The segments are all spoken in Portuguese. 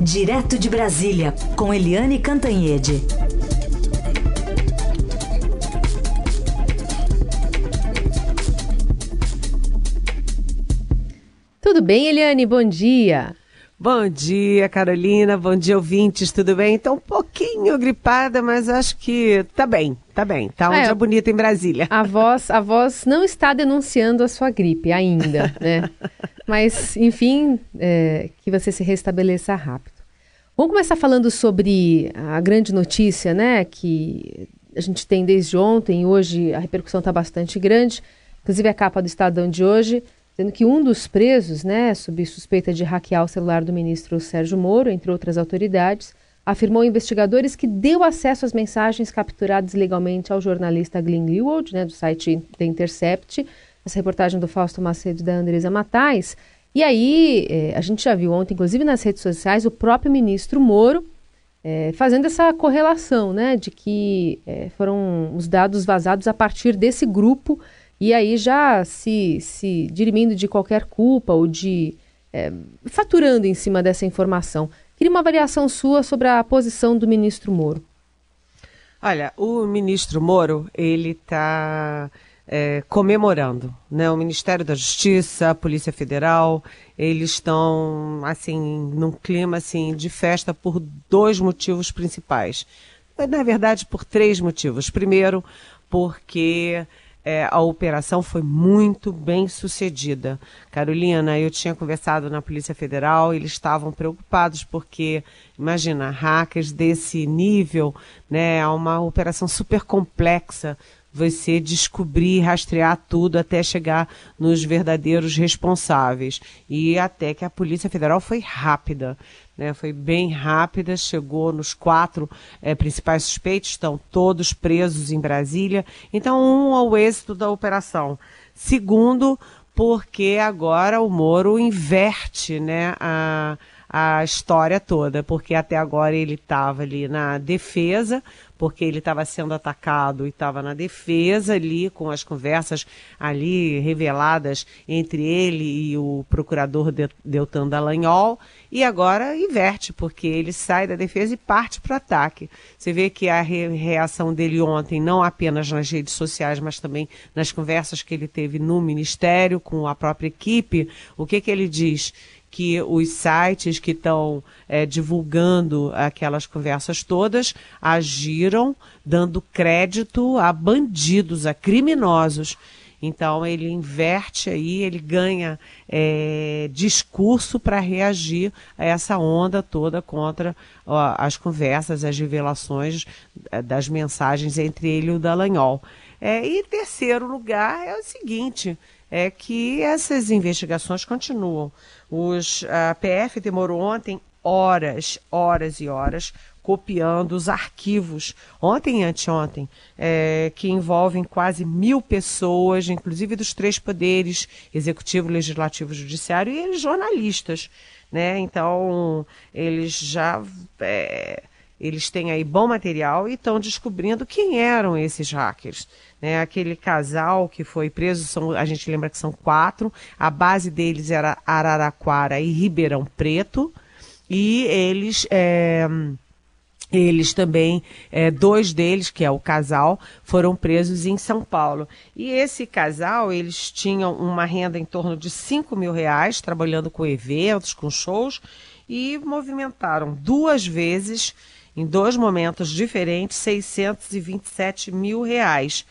Direto de Brasília, com Eliane Cantanhede. Tudo bem, Eliane? Bom dia. Bom dia, Carolina. Bom dia, ouvintes. Tudo bem? Estou um pouquinho gripada, mas acho que tá bem, tá bem. Tá um é, dia bonito em Brasília. A voz, a voz não está denunciando a sua gripe ainda, né? mas, enfim, é, que você se restabeleça rápido. Vamos começar falando sobre a grande notícia, né? Que a gente tem desde ontem e hoje a repercussão está bastante grande. Inclusive a capa do Estadão de hoje sendo que um dos presos, né, sob suspeita de hackear o celular do ministro Sérgio Moro, entre outras autoridades, afirmou investigadores que deu acesso às mensagens capturadas legalmente ao jornalista Glenn Greenwald, né, do site The Intercept, essa reportagem do Fausto Macedo da Andresa Matais. E aí, eh, a gente já viu ontem, inclusive nas redes sociais, o próprio ministro Moro eh, fazendo essa correlação, né, de que eh, foram os dados vazados a partir desse grupo e aí já se, se dirimindo de qualquer culpa ou de é, faturando em cima dessa informação. Queria uma avaliação sua sobre a posição do ministro Moro. Olha, o ministro Moro, ele está é, comemorando, né? O Ministério da Justiça, a Polícia Federal, eles estão, assim, num clima, assim, de festa por dois motivos principais. Na verdade, por três motivos. Primeiro, porque é, a operação foi muito bem sucedida. Carolina, eu tinha conversado na Polícia Federal, eles estavam preocupados porque, imagina, hackers desse nível, né, uma operação super complexa, você descobrir, rastrear tudo até chegar nos verdadeiros responsáveis. E até que a Polícia Federal foi rápida né, foi bem rápida, chegou nos quatro é, principais suspeitos, estão todos presos em Brasília. Então, um ao êxito da operação. Segundo, porque agora o Moro inverte né, a, a história toda, porque até agora ele estava ali na defesa, porque ele estava sendo atacado e estava na defesa ali, com as conversas ali reveladas entre ele e o procurador Deltan Dallagnol, e agora inverte, porque ele sai da defesa e parte para o ataque. Você vê que a reação dele ontem, não apenas nas redes sociais, mas também nas conversas que ele teve no Ministério com a própria equipe, o que, que ele diz? Que os sites que estão é, divulgando aquelas conversas todas agiram dando crédito a bandidos, a criminosos. Então ele inverte aí, ele ganha é, discurso para reagir a essa onda toda contra ó, as conversas, as revelações é, das mensagens entre ele e o Dallagnol. É, e terceiro lugar é o seguinte, é que essas investigações continuam. Os, a PF demorou ontem horas, horas e horas copiando os arquivos, ontem e anteontem, é, que envolvem quase mil pessoas, inclusive dos três poderes, executivo, legislativo, judiciário, e jornalistas. Né? Então, eles já é, eles têm aí bom material e estão descobrindo quem eram esses hackers né, aquele casal que foi preso, são, a gente lembra que são quatro, a base deles era Araraquara e Ribeirão Preto, e eles. É, eles também, é, dois deles, que é o casal, foram presos em São Paulo. E esse casal, eles tinham uma renda em torno de 5 mil reais, trabalhando com eventos, com shows, e movimentaram duas vezes, em dois momentos diferentes, 627 mil reais.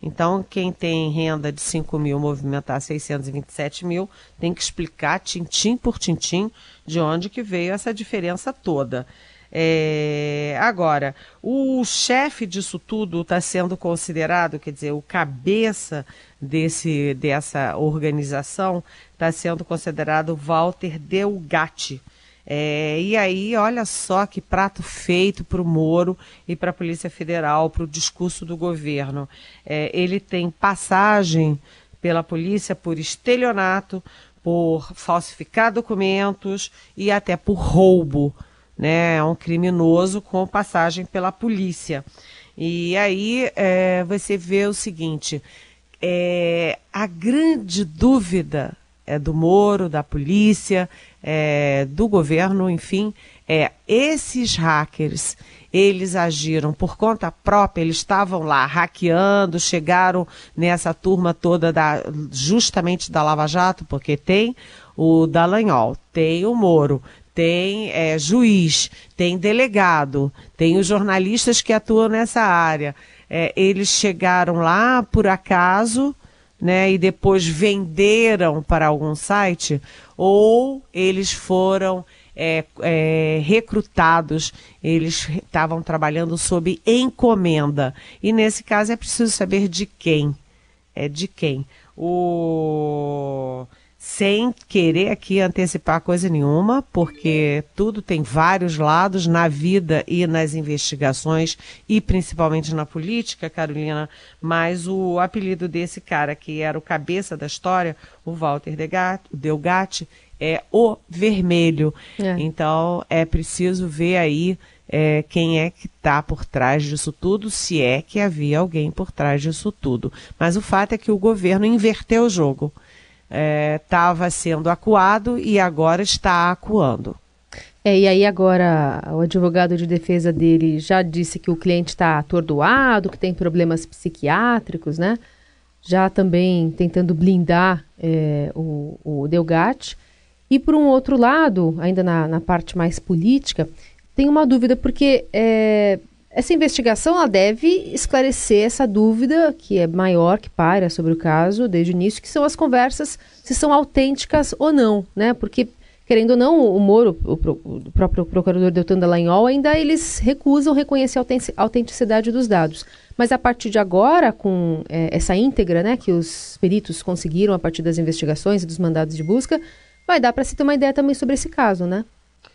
Então, quem tem renda de 5 mil movimentar 627 mil tem que explicar, tintim por tintim, de onde que veio essa diferença toda. É, agora, o chefe disso tudo está sendo considerado, quer dizer, o cabeça desse, dessa organização está sendo considerado Walter Delgatti. É, e aí, olha só que prato feito para o Moro e para a Polícia Federal, para o discurso do governo. É, ele tem passagem pela polícia por estelionato, por falsificar documentos e até por roubo. Né? É um criminoso com passagem pela polícia. E aí é, você vê o seguinte: é, a grande dúvida é do Moro, da polícia, é, do governo, enfim, é esses hackers eles agiram por conta própria, eles estavam lá hackeando, chegaram nessa turma toda da, justamente da Lava Jato, porque tem o Dallagnol, tem o Moro, tem é, juiz, tem delegado, tem os jornalistas que atuam nessa área. É, eles chegaram lá por acaso, né, e depois venderam para algum site, ou eles foram é, é, recrutados, eles estavam trabalhando sob encomenda. E nesse caso é preciso saber de quem. É de quem. O sem querer aqui antecipar coisa nenhuma, porque tudo tem vários lados na vida e nas investigações e principalmente na política, Carolina, mas o apelido desse cara que era o cabeça da história, o Walter Delgatti, é o vermelho. É. Então é preciso ver aí é, quem é que está por trás disso tudo, se é que havia alguém por trás disso tudo. Mas o fato é que o governo inverteu o jogo. Estava é, sendo acuado e agora está acuando. É, e aí agora o advogado de defesa dele já disse que o cliente está atordoado, que tem problemas psiquiátricos, né? Já também tentando blindar é, o, o Delgatti. E por um outro lado, ainda na, na parte mais política, tem uma dúvida, porque é, essa investigação ela deve esclarecer essa dúvida que é maior, que paira sobre o caso desde o início, que são as conversas, se são autênticas ou não, né? Porque, querendo ou não, o Moro, o, o próprio procurador Deltan Dallagnol, ainda eles recusam reconhecer a autenticidade dos dados. Mas a partir de agora, com é, essa íntegra né, que os peritos conseguiram a partir das investigações e dos mandados de busca, vai dar para se ter uma ideia também sobre esse caso, né?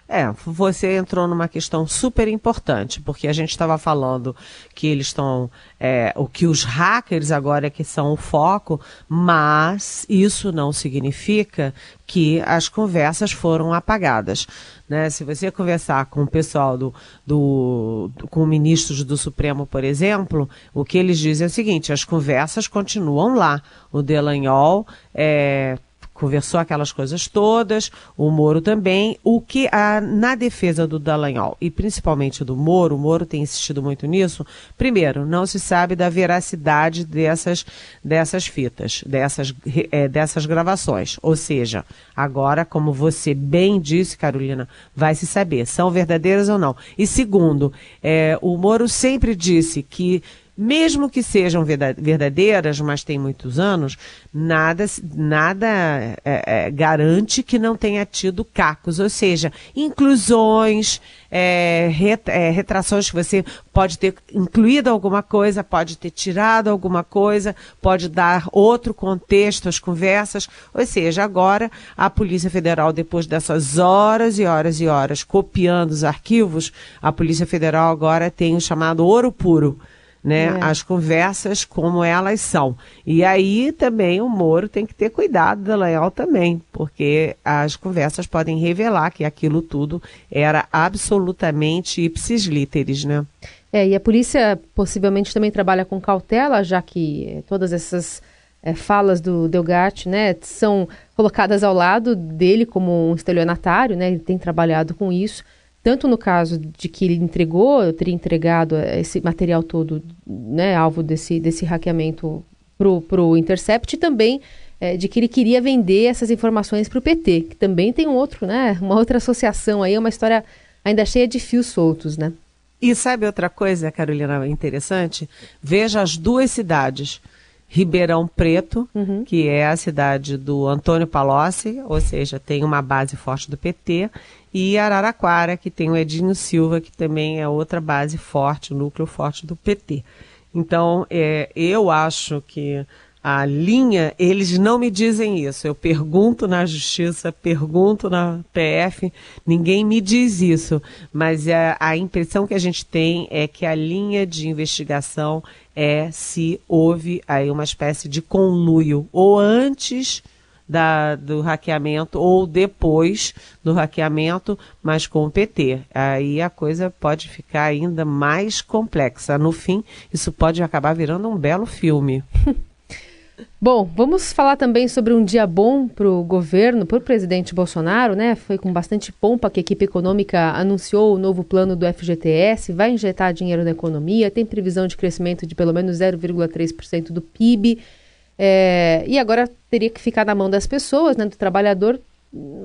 É, você entrou numa questão super importante, porque a gente estava falando que eles estão, é, o que os hackers agora é que são o foco, mas isso não significa que as conversas foram apagadas. Né? Se você conversar com o pessoal do, do, com ministros do Supremo, por exemplo, o que eles dizem é o seguinte: as conversas continuam lá. O Delanhol é, conversou aquelas coisas todas, o Moro também. O que a, na defesa do Dallagnol e principalmente do Moro, o Moro tem insistido muito nisso. Primeiro, não se sabe da veracidade dessas, dessas fitas, dessas, é, dessas gravações. Ou seja, agora, como você bem disse, Carolina, vai se saber são verdadeiras ou não. E segundo, é, o Moro sempre disse que mesmo que sejam verdadeiras, mas tem muitos anos, nada, nada é, é, garante que não tenha tido cacos, ou seja, inclusões, é, é, retrações que você pode ter incluído alguma coisa, pode ter tirado alguma coisa, pode dar outro contexto às conversas, ou seja, agora a Polícia Federal, depois dessas horas e horas e horas copiando os arquivos, a Polícia Federal agora tem o chamado ouro puro né, é. as conversas como elas são. E aí também o Moro tem que ter cuidado da Leal também, porque as conversas podem revelar que aquilo tudo era absolutamente ipsis literis, né? É, e a polícia possivelmente também trabalha com cautela, já que todas essas é, falas do Delgatti, né, são colocadas ao lado dele como um estelionatário, né, ele tem trabalhado com isso tanto no caso de que ele entregou, teria entregado esse material todo, né, alvo desse, desse hackeamento para o Intercept, e também é, de que ele queria vender essas informações para o PT, que também tem um outro, né, uma outra associação aí, uma história ainda cheia de fios soltos, né? E sabe outra coisa, Carolina, interessante? Veja as duas cidades. Ribeirão Preto, uhum. que é a cidade do Antônio Palocci, ou seja, tem uma base forte do PT, e Araraquara, que tem o Edinho Silva, que também é outra base forte, núcleo forte do PT. Então, é, eu acho que a linha, eles não me dizem isso. Eu pergunto na justiça, pergunto na PF, ninguém me diz isso. Mas a, a impressão que a gente tem é que a linha de investigação é se houve aí uma espécie de conluio, ou antes da, do hackeamento ou depois do hackeamento, mas com o PT. Aí a coisa pode ficar ainda mais complexa. No fim, isso pode acabar virando um belo filme. Bom, vamos falar também sobre um dia bom para o governo, para o presidente Bolsonaro, né? Foi com bastante pompa que a equipe econômica anunciou o novo plano do FGTS, vai injetar dinheiro na economia, tem previsão de crescimento de pelo menos 0,3% do PIB. É, e agora teria que ficar na mão das pessoas, né, do trabalhador,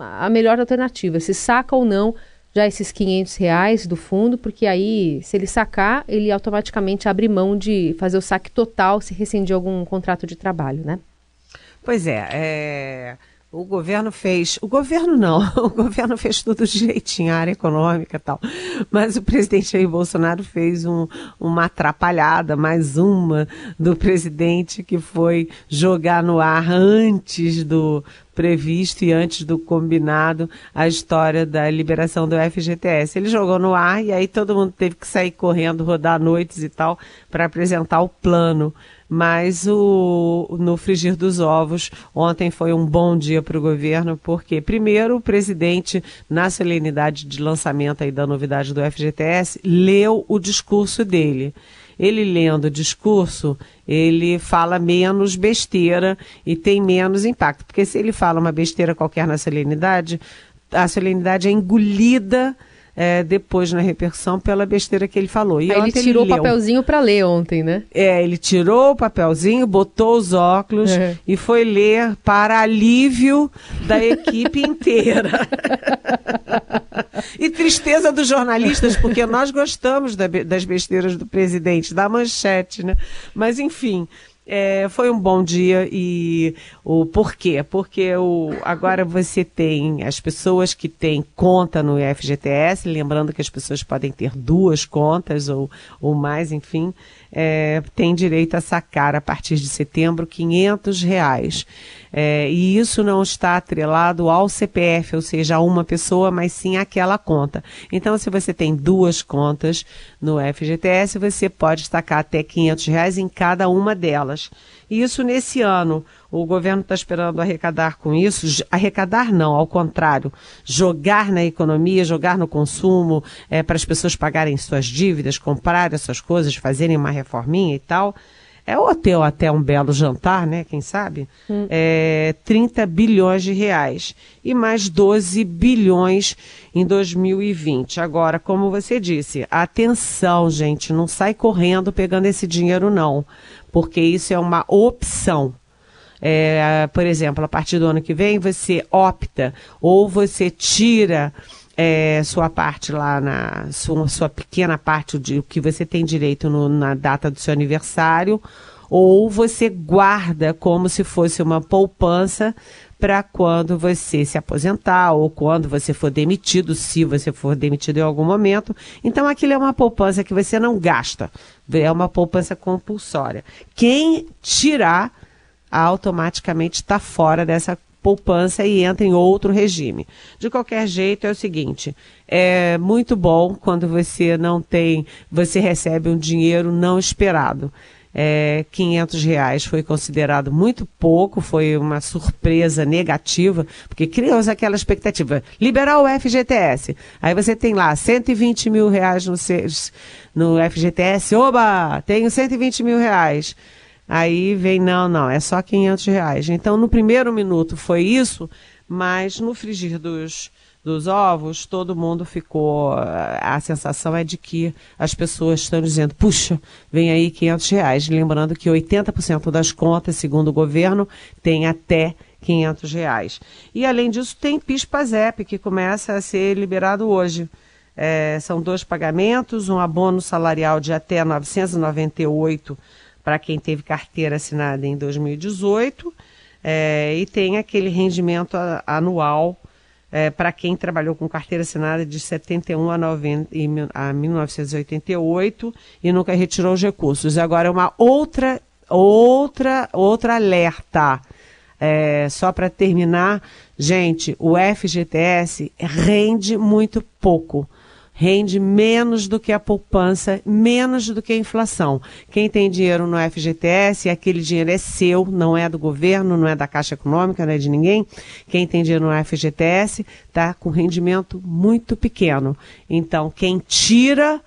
a melhor alternativa, se saca ou não já esses 500 reais do fundo, porque aí, se ele sacar, ele automaticamente abre mão de fazer o saque total se rescindir algum contrato de trabalho, né? Pois é, é... O governo fez, o governo não, o governo fez tudo direitinho, a área econômica e tal. Mas o presidente Jair Bolsonaro fez um, uma atrapalhada, mais uma, do presidente que foi jogar no ar antes do previsto e antes do combinado a história da liberação do FGTS. Ele jogou no ar e aí todo mundo teve que sair correndo, rodar noites e tal, para apresentar o plano mas o, no frigir dos ovos, ontem foi um bom dia para o governo, porque, primeiro, o presidente, na solenidade de lançamento aí da novidade do FGTS, leu o discurso dele. Ele lendo o discurso, ele fala menos besteira e tem menos impacto. Porque se ele fala uma besteira qualquer na solenidade, a solenidade é engolida é, depois na repercussão pela besteira que ele falou. E Aí ele tirou ele o papelzinho para ler ontem, né? É, ele tirou o papelzinho, botou os óculos é. e foi ler para alívio da equipe inteira. e tristeza dos jornalistas, porque nós gostamos da, das besteiras do presidente, da manchete, né? Mas enfim. É, foi um bom dia e o porquê? Porque o, agora você tem as pessoas que têm conta no FGTS, lembrando que as pessoas podem ter duas contas ou, ou mais, enfim, é, tem direito a sacar a partir de setembro 500 reais. É, e isso não está atrelado ao CPF, ou seja, a uma pessoa, mas sim àquela conta. Então, se você tem duas contas no FGTS, você pode sacar até 500 reais em cada uma delas. E isso nesse ano. O governo está esperando arrecadar com isso. Arrecadar não, ao contrário. Jogar na economia, jogar no consumo, é, para as pessoas pagarem suas dívidas, comprarem suas coisas, fazerem uma reforminha e tal. É o hotel até um belo jantar, né? Quem sabe? Hum. É, 30 bilhões de reais. E mais 12 bilhões em 2020. Agora, como você disse, atenção, gente, não sai correndo pegando esse dinheiro, não. Porque isso é uma opção. É, por exemplo, a partir do ano que vem, você opta ou você tira é, sua parte lá na sua, sua pequena parte de que você tem direito no, na data do seu aniversário, ou você guarda como se fosse uma poupança para quando você se aposentar ou quando você for demitido, se você for demitido em algum momento. Então aquilo é uma poupança que você não gasta, é uma poupança compulsória. Quem tirar automaticamente está fora dessa poupança e entra em outro regime. De qualquer jeito, é o seguinte: é muito bom quando você não tem, você recebe um dinheiro não esperado. É, 500 reais foi considerado muito pouco, foi uma surpresa negativa, porque criou-se aquela expectativa. Liberar o FGTS. Aí você tem lá 120 mil reais no, no FGTS. Oba! Tenho 120 mil reais. Aí vem, não, não, é só 500 reais. Então, no primeiro minuto foi isso, mas no frigir dos, dos ovos, todo mundo ficou. A sensação é de que as pessoas estão dizendo: puxa, vem aí 500 reais. Lembrando que 80% das contas, segundo o governo, tem até 500 reais. E além disso, tem PIS-PASEP, que começa a ser liberado hoje. É, são dois pagamentos, um abono salarial de até 998 para quem teve carteira assinada em 2018 é, e tem aquele rendimento anual é, para quem trabalhou com carteira assinada de 71 a, 90, a 1988 e nunca retirou os recursos. Agora é uma outra, outra, outra alerta. É, só para terminar, gente, o FGTS rende muito pouco rende menos do que a poupança, menos do que a inflação. Quem tem dinheiro no FGTS, aquele dinheiro é seu, não é do governo, não é da Caixa Econômica, não é de ninguém. Quem tem dinheiro no FGTS está com rendimento muito pequeno. Então, quem tira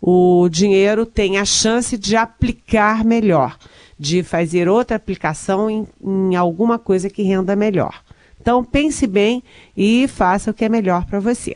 o dinheiro tem a chance de aplicar melhor de fazer outra aplicação em, em alguma coisa que renda melhor. Então pense bem e faça o que é melhor para você.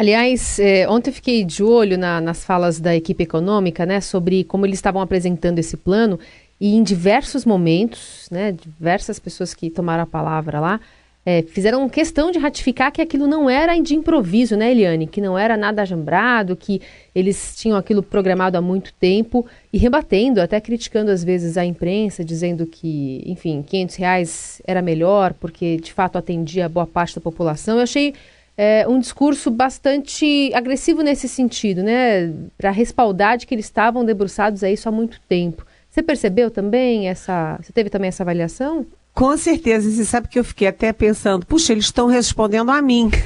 Aliás, eh, ontem fiquei de olho na, nas falas da equipe econômica, né, sobre como eles estavam apresentando esse plano e em diversos momentos, né, diversas pessoas que tomaram a palavra lá, eh, fizeram questão de ratificar que aquilo não era de improviso, né, Eliane? Que não era nada ajambrado, que eles tinham aquilo programado há muito tempo e rebatendo, até criticando às vezes a imprensa, dizendo que, enfim, 500 reais era melhor porque de fato atendia boa parte da população. Eu achei é, um discurso bastante agressivo nesse sentido, né? Para respaldar de que eles estavam debruçados a isso há muito tempo. Você percebeu também essa. Você teve também essa avaliação? Com certeza. E você sabe que eu fiquei até pensando, puxa, eles estão respondendo a mim.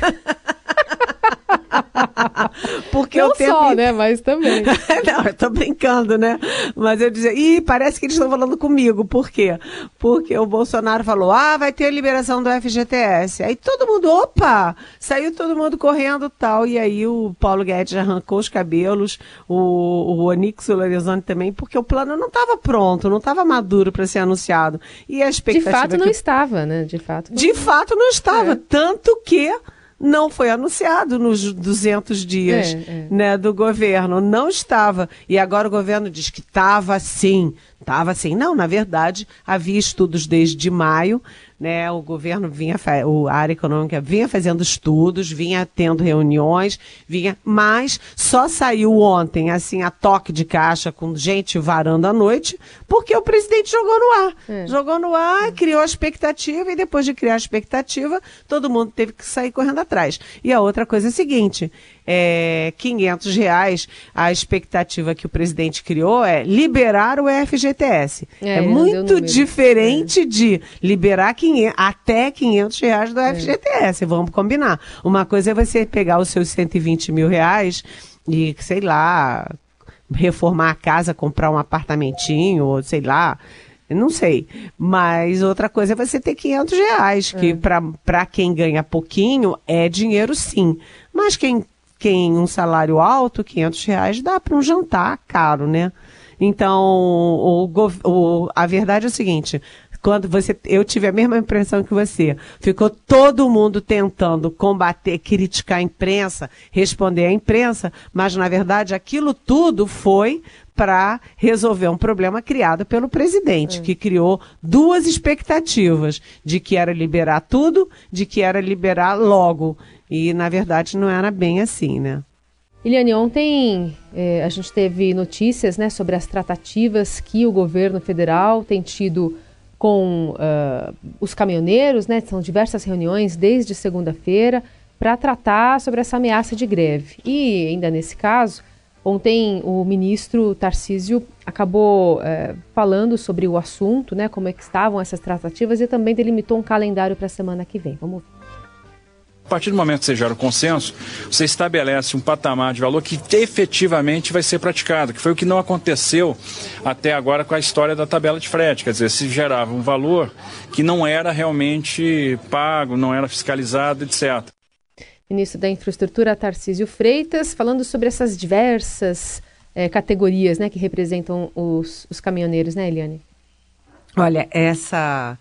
Porque Não só, né? Mas também. Não, eu tô brincando, né? Mas eu dizia, ih, parece que eles estão falando comigo. Por quê? Porque o Bolsonaro falou, ah, vai ter a liberação do FGTS. Aí todo mundo, opa! Saiu todo mundo correndo tal. E aí o Paulo Guedes arrancou os cabelos, o, o Onix Lorenzoni também, porque o plano não estava pronto, não estava maduro para ser anunciado. E a expectativa. De fato que... não estava, né? De fato. Não... De fato não estava. É. Tanto que não foi anunciado nos 200 dias é, é. Né, do governo. Não estava. E agora o governo diz que estava sim. Estava assim. Não, na verdade, havia estudos desde maio né? O governo vinha, o, a área econômica vinha fazendo estudos, vinha tendo reuniões, vinha, mas só saiu ontem, assim, a toque de caixa com gente varando à noite, porque o presidente jogou no ar. É. Jogou no ar, criou a expectativa e depois de criar a expectativa, todo mundo teve que sair correndo atrás. E a outra coisa é a seguinte, é, 500 reais, a expectativa que o presidente criou é liberar o FGTS. É, é muito diferente é. de liberar 500, até 500 reais do é. FGTS, vamos combinar. Uma coisa é você pegar os seus 120 mil reais e, sei lá, reformar a casa, comprar um apartamentinho, ou sei lá, não sei. Mas outra coisa é você ter 500 reais, que é. para quem ganha pouquinho é dinheiro sim. Mas quem quem um salário alto, 500 reais, dá para um jantar caro, né? Então, o, o, a verdade é o seguinte: quando você, eu tive a mesma impressão que você, ficou todo mundo tentando combater, criticar a imprensa, responder à imprensa, mas na verdade aquilo tudo foi para resolver um problema criado pelo presidente, que criou duas expectativas, de que era liberar tudo, de que era liberar logo. E, na verdade, não era bem assim, né? Eliane, ontem eh, a gente teve notícias né, sobre as tratativas que o governo federal tem tido com uh, os caminhoneiros, né? São diversas reuniões desde segunda-feira para tratar sobre essa ameaça de greve. E ainda nesse caso, ontem o ministro Tarcísio acabou uh, falando sobre o assunto, né? Como é que estavam essas tratativas e também delimitou um calendário para a semana que vem. Vamos ver. A partir do momento que você gera o consenso, você estabelece um patamar de valor que efetivamente vai ser praticado, que foi o que não aconteceu até agora com a história da tabela de frete. Quer dizer, se gerava um valor que não era realmente pago, não era fiscalizado, etc. Ministro da Infraestrutura, Tarcísio Freitas, falando sobre essas diversas é, categorias né, que representam os, os caminhoneiros, né, Eliane? Olha, essa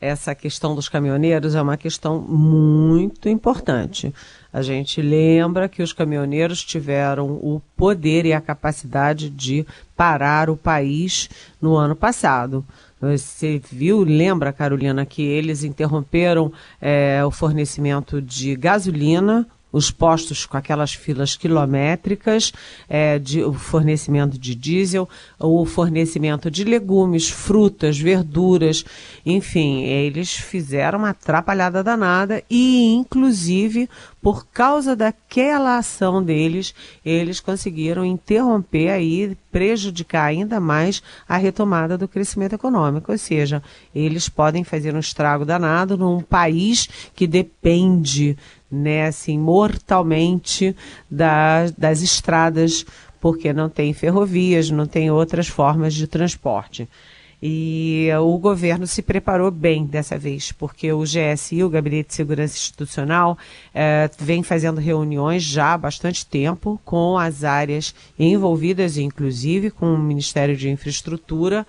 essa questão dos caminhoneiros é uma questão muito importante. A gente lembra que os caminhoneiros tiveram o poder e a capacidade de parar o país no ano passado. Você viu, lembra, Carolina, que eles interromperam é, o fornecimento de gasolina os postos com aquelas filas quilométricas, é, de, o fornecimento de diesel, o fornecimento de legumes, frutas, verduras, enfim, eles fizeram uma atrapalhada danada e, inclusive, por causa daquela ação deles, eles conseguiram interromper aí, prejudicar ainda mais a retomada do crescimento econômico. Ou seja, eles podem fazer um estrago danado num país que depende né, assim, mortalmente da, das estradas, porque não tem ferrovias, não tem outras formas de transporte. E o governo se preparou bem dessa vez, porque o GSI, o Gabinete de Segurança Institucional, eh, vem fazendo reuniões já há bastante tempo com as áreas envolvidas, inclusive com o Ministério de Infraestrutura,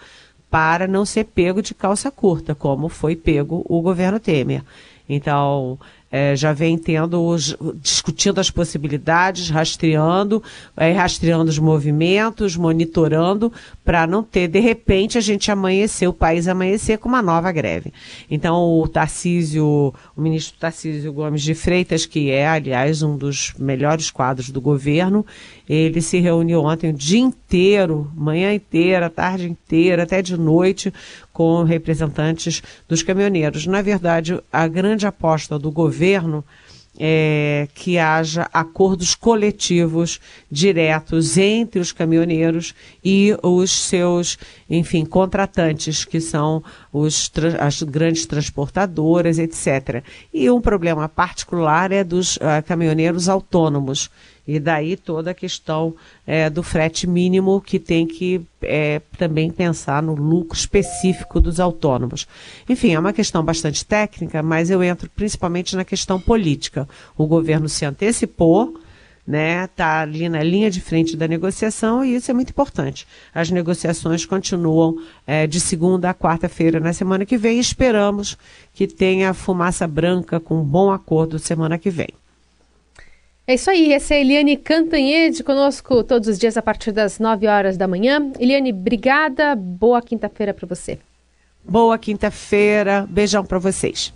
para não ser pego de calça curta, como foi pego o governo Temer. Então, é, já vem tendo, discutindo as possibilidades, rastreando, é, rastreando os movimentos, monitorando, para não ter, de repente, a gente amanhecer, o país amanhecer com uma nova greve. Então, o Tarcísio, o ministro Tarcísio Gomes de Freitas, que é, aliás, um dos melhores quadros do governo, ele se reuniu ontem o dia inteiro, manhã inteira, tarde inteira, até de noite, com representantes dos caminhoneiros. Na verdade, a grande aposta do governo é que haja acordos coletivos diretos entre os caminhoneiros e os seus, enfim, contratantes, que são os, as grandes transportadoras, etc. E um problema particular é dos uh, caminhoneiros autônomos e daí toda a questão é, do frete mínimo que tem que é, também pensar no lucro específico dos autônomos. Enfim, é uma questão bastante técnica, mas eu entro principalmente na questão política. O governo se antecipou, né, está ali na linha de frente da negociação e isso é muito importante. As negociações continuam é, de segunda a quarta-feira na semana que vem esperamos que tenha fumaça branca com um bom acordo semana que vem. É isso aí, essa é a Eliane Cantanhede conosco todos os dias a partir das 9 horas da manhã. Eliane, obrigada, boa quinta-feira para você. Boa quinta-feira, beijão para vocês.